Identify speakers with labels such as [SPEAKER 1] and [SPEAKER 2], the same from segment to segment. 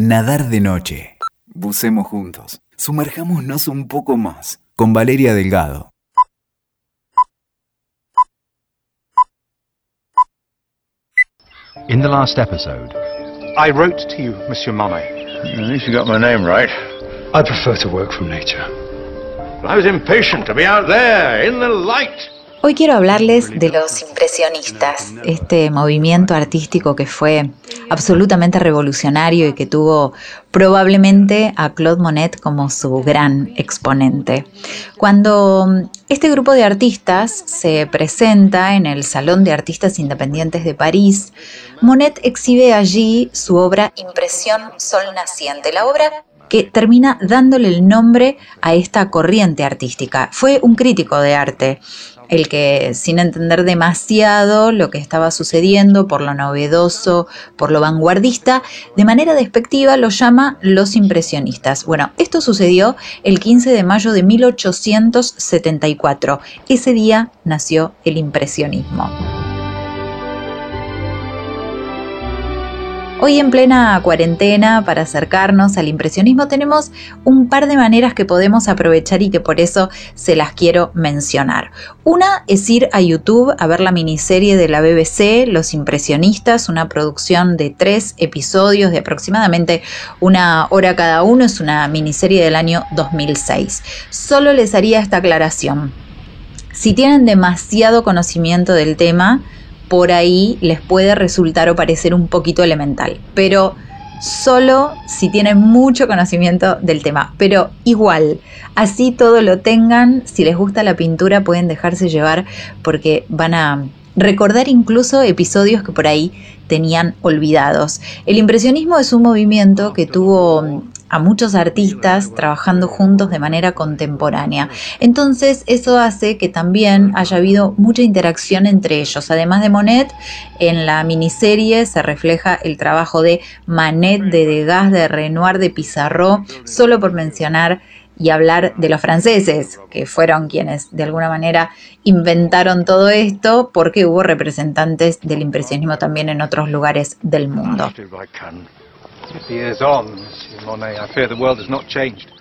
[SPEAKER 1] Nadar de noche. Bucemos juntos. Sumerjámonos un poco más. Con Valeria Delgado.
[SPEAKER 2] In the last episode,
[SPEAKER 3] I wrote to you, Monsieur Monet.
[SPEAKER 4] At least you got my name right.
[SPEAKER 3] I prefer to work from nature.
[SPEAKER 4] I was impatient to be out there, in the light.
[SPEAKER 5] Hoy quiero hablarles de los impresionistas, este movimiento artístico que fue absolutamente revolucionario y que tuvo probablemente a Claude Monet como su gran exponente. Cuando este grupo de artistas se presenta en el Salón de Artistas Independientes de París, Monet exhibe allí su obra Impresión Sol Naciente, la obra que termina dándole el nombre a esta corriente artística. Fue un crítico de arte el que sin entender demasiado lo que estaba sucediendo por lo novedoso, por lo vanguardista, de manera despectiva lo llama los impresionistas. Bueno, esto sucedió el 15 de mayo de 1874. Ese día nació el impresionismo. Hoy en plena cuarentena, para acercarnos al impresionismo, tenemos un par de maneras que podemos aprovechar y que por eso se las quiero mencionar. Una es ir a YouTube a ver la miniserie de la BBC, Los Impresionistas, una producción de tres episodios de aproximadamente una hora cada uno, es una miniserie del año 2006. Solo les haría esta aclaración. Si tienen demasiado conocimiento del tema, por ahí les puede resultar o parecer un poquito elemental, pero solo si tienen mucho conocimiento del tema. Pero igual, así todo lo tengan, si les gusta la pintura pueden dejarse llevar porque van a recordar incluso episodios que por ahí tenían olvidados. El impresionismo es un movimiento que tuvo a muchos artistas trabajando juntos de manera contemporánea. Entonces eso hace que también haya habido mucha interacción entre ellos. Además de Monet, en la miniserie se refleja el trabajo de Manet, de Degas, de Renoir, de Pizarro, solo por mencionar y hablar de los franceses, que fueron quienes de alguna manera inventaron todo esto, porque hubo representantes del impresionismo también en otros lugares del mundo.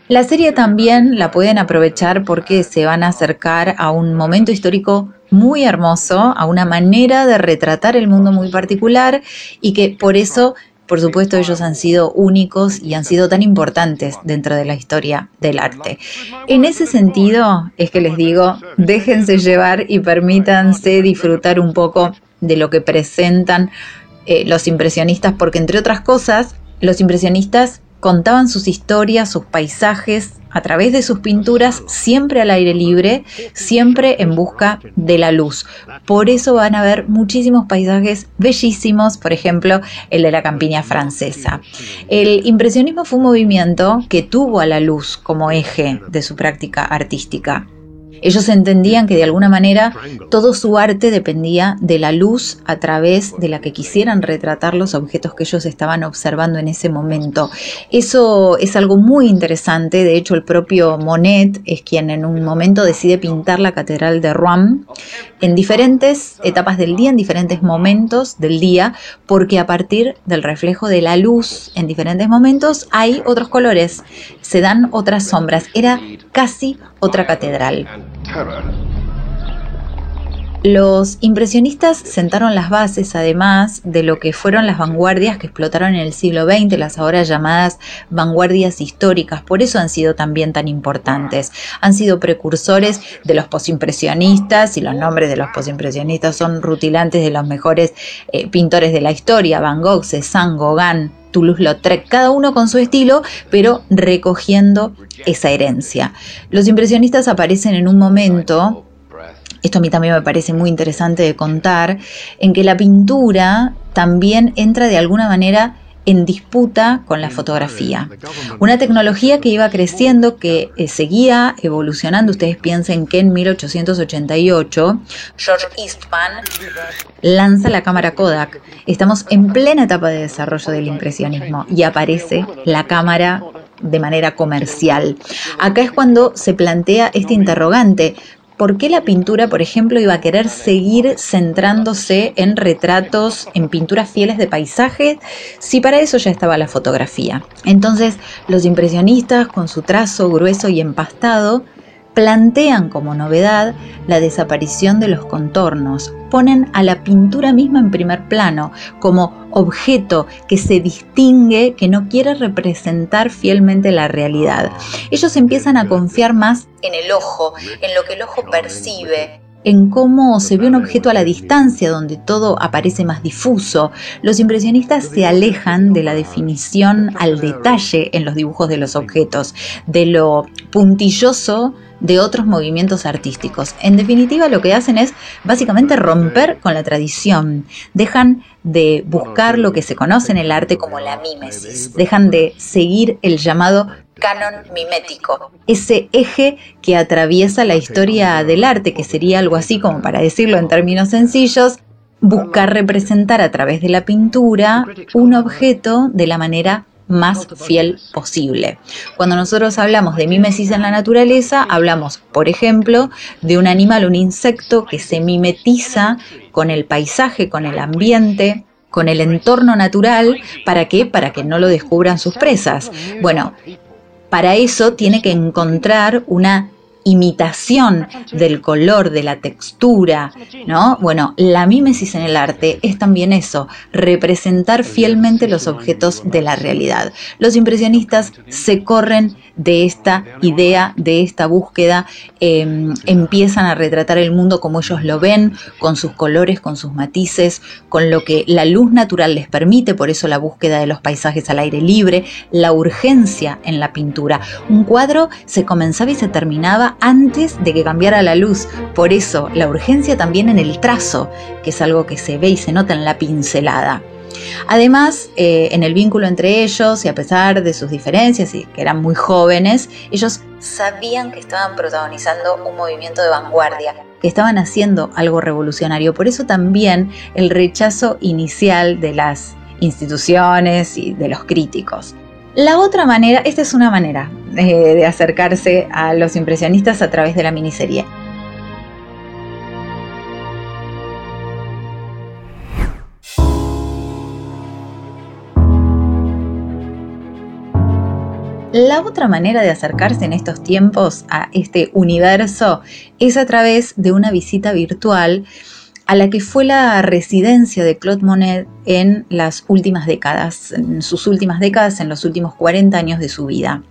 [SPEAKER 5] La serie también la pueden aprovechar porque se van a acercar a un momento histórico muy hermoso, a una manera de retratar el mundo muy particular y que por eso, por supuesto, ellos han sido únicos y han sido tan importantes dentro de la historia del arte. En ese sentido es que les digo, déjense llevar y permítanse disfrutar un poco de lo que presentan eh, los impresionistas, porque entre otras cosas, los impresionistas contaban sus historias, sus paisajes a través de sus pinturas, siempre al aire libre, siempre en busca de la luz. Por eso van a ver muchísimos paisajes bellísimos, por ejemplo, el de la campiña francesa. El impresionismo fue un movimiento que tuvo a la luz como eje de su práctica artística. Ellos entendían que de alguna manera todo su arte dependía de la luz a través de la que quisieran retratar los objetos que ellos estaban observando en ese momento. Eso es algo muy interesante, de hecho el propio Monet es quien en un momento decide pintar la Catedral de Rouen en diferentes etapas del día, en diferentes momentos del día, porque a partir del reflejo de la luz en diferentes momentos hay otros colores, se dan otras sombras. Era casi otra catedral. Los impresionistas sentaron las bases, además, de lo que fueron las vanguardias que explotaron en el siglo XX, las ahora llamadas vanguardias históricas. Por eso han sido también tan importantes. Han sido precursores de los posimpresionistas, y los nombres de los posimpresionistas son rutilantes de los mejores eh, pintores de la historia: Van Gogh, Cézanne, Gauguin, Toulouse-Lautrec, cada uno con su estilo, pero recogiendo esa herencia. Los impresionistas aparecen en un momento esto a mí también me parece muy interesante de contar, en que la pintura también entra de alguna manera en disputa con la fotografía. Una tecnología que iba creciendo, que eh, seguía evolucionando. Ustedes piensen que en 1888 George Eastman lanza la cámara Kodak. Estamos en plena etapa de desarrollo del impresionismo y aparece la cámara de manera comercial. Acá es cuando se plantea este interrogante, ¿por qué la pintura, por ejemplo, iba a querer seguir centrándose en retratos, en pinturas fieles de paisajes, si para eso ya estaba la fotografía? Entonces, los impresionistas, con su trazo grueso y empastado, plantean como novedad la desaparición de los contornos, ponen a la pintura misma en primer plano, como objeto que se distingue, que no quiere representar fielmente la realidad. Ellos empiezan a confiar más en el ojo, en lo que el ojo percibe, en cómo se ve un objeto a la distancia, donde todo aparece más difuso. Los impresionistas se alejan de la definición al detalle en los dibujos de los objetos, de lo puntilloso de otros movimientos artísticos. En definitiva, lo que hacen es básicamente romper con la tradición. Dejan de buscar lo que se conoce en el arte como la mímesis. Dejan de seguir el llamado canon mimético, ese eje que atraviesa la historia del arte, que sería algo así como, para decirlo en términos sencillos, buscar representar a través de la pintura un objeto de la manera más fiel posible. Cuando nosotros hablamos de mimesis en la naturaleza, hablamos, por ejemplo, de un animal, un insecto que se mimetiza con el paisaje, con el ambiente, con el entorno natural, ¿para qué? Para que no lo descubran sus presas. Bueno, para eso tiene que encontrar una imitación del color, de la textura, ¿no? Bueno, la mímesis en el arte es también eso, representar fielmente los objetos de la realidad. Los impresionistas se corren de esta idea, de esta búsqueda, em, empiezan a retratar el mundo como ellos lo ven, con sus colores, con sus matices, con lo que la luz natural les permite, por eso la búsqueda de los paisajes al aire libre, la urgencia en la pintura. Un cuadro se comenzaba y se terminaba antes de que cambiara la luz. Por eso, la urgencia también en el trazo, que es algo que se ve y se nota en la pincelada. Además, eh, en el vínculo entre ellos, y a pesar de sus diferencias y que eran muy jóvenes, ellos sabían que estaban protagonizando un movimiento de vanguardia, que estaban haciendo algo revolucionario. Por eso también el rechazo inicial de las instituciones y de los críticos. La otra manera, esta es una manera eh, de acercarse a los impresionistas a través de la miniserie. La otra manera de acercarse en estos tiempos a este universo es a través de una visita virtual a la que fue la residencia de Claude Monet en las últimas décadas, en sus últimas décadas, en los últimos 40 años de su vida.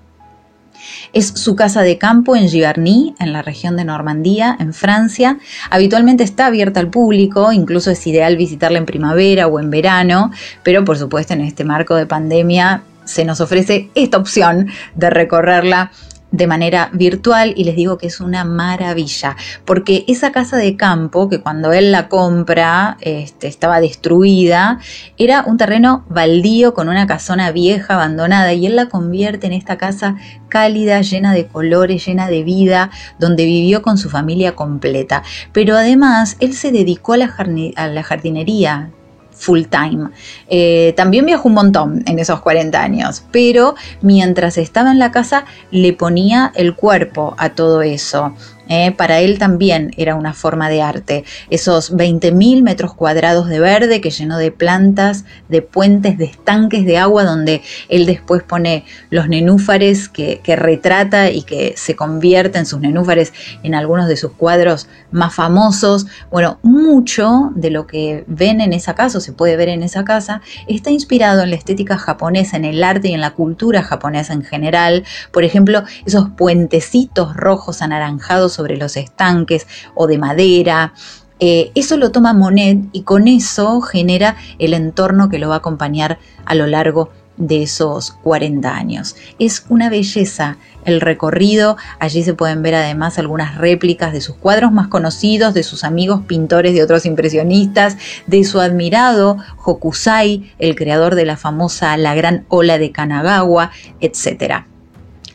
[SPEAKER 5] Es su casa de campo en Giverny, en la región de Normandía, en Francia. Habitualmente está abierta al público, incluso es ideal visitarla en primavera o en verano, pero por supuesto en este marco de pandemia se nos ofrece esta opción de recorrerla de manera virtual y les digo que es una maravilla, porque esa casa de campo que cuando él la compra este, estaba destruida, era un terreno baldío con una casona vieja, abandonada, y él la convierte en esta casa cálida, llena de colores, llena de vida, donde vivió con su familia completa. Pero además, él se dedicó a la, a la jardinería, full time. Eh, también viajó un montón en esos 40 años, pero mientras estaba en la casa le ponía el cuerpo a todo eso. ¿Eh? para él también era una forma de arte. Esos 20.000 metros cuadrados de verde que llenó de plantas, de puentes, de estanques de agua, donde él después pone los nenúfares que, que retrata y que se convierten sus nenúfares en algunos de sus cuadros más famosos. Bueno, mucho de lo que ven en esa casa, o se puede ver en esa casa, está inspirado en la estética japonesa, en el arte y en la cultura japonesa en general. Por ejemplo, esos puentecitos rojos anaranjados sobre los estanques o de madera. Eh, eso lo toma Monet y con eso genera el entorno que lo va a acompañar a lo largo de esos 40 años. Es una belleza el recorrido, allí se pueden ver además algunas réplicas de sus cuadros más conocidos, de sus amigos pintores de otros impresionistas, de su admirado Hokusai, el creador de la famosa La Gran Ola de Kanagawa, etc.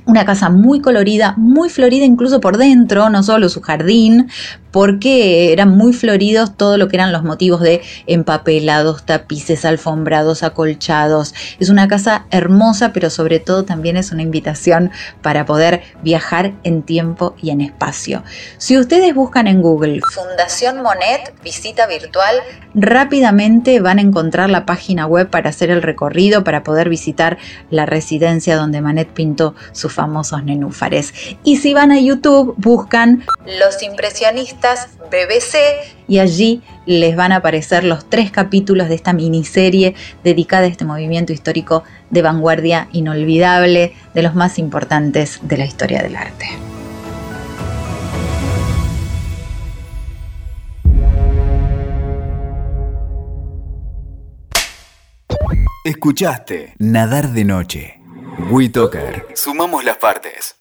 [SPEAKER 5] Una casa muy colorida, muy florida incluso por dentro, no solo su jardín, porque eran muy floridos todo lo que eran los motivos de empapelados, tapices, alfombrados, acolchados. Es una casa hermosa, pero sobre todo también es una invitación para poder viajar en tiempo y en espacio. Si ustedes buscan en Google Fundación Monet, visita virtual, rápidamente van a encontrar la página web para hacer el recorrido, para poder visitar la residencia donde Manet pintó sus famosos nenúfares. Y si van a YouTube, buscan Los Impresionistas BBC y allí les van a aparecer los tres capítulos de esta miniserie dedicada a este movimiento histórico de vanguardia inolvidable, de los más importantes de la historia del arte.
[SPEAKER 1] Escuchaste Nadar de Noche. WeToker. Sumamos las partes.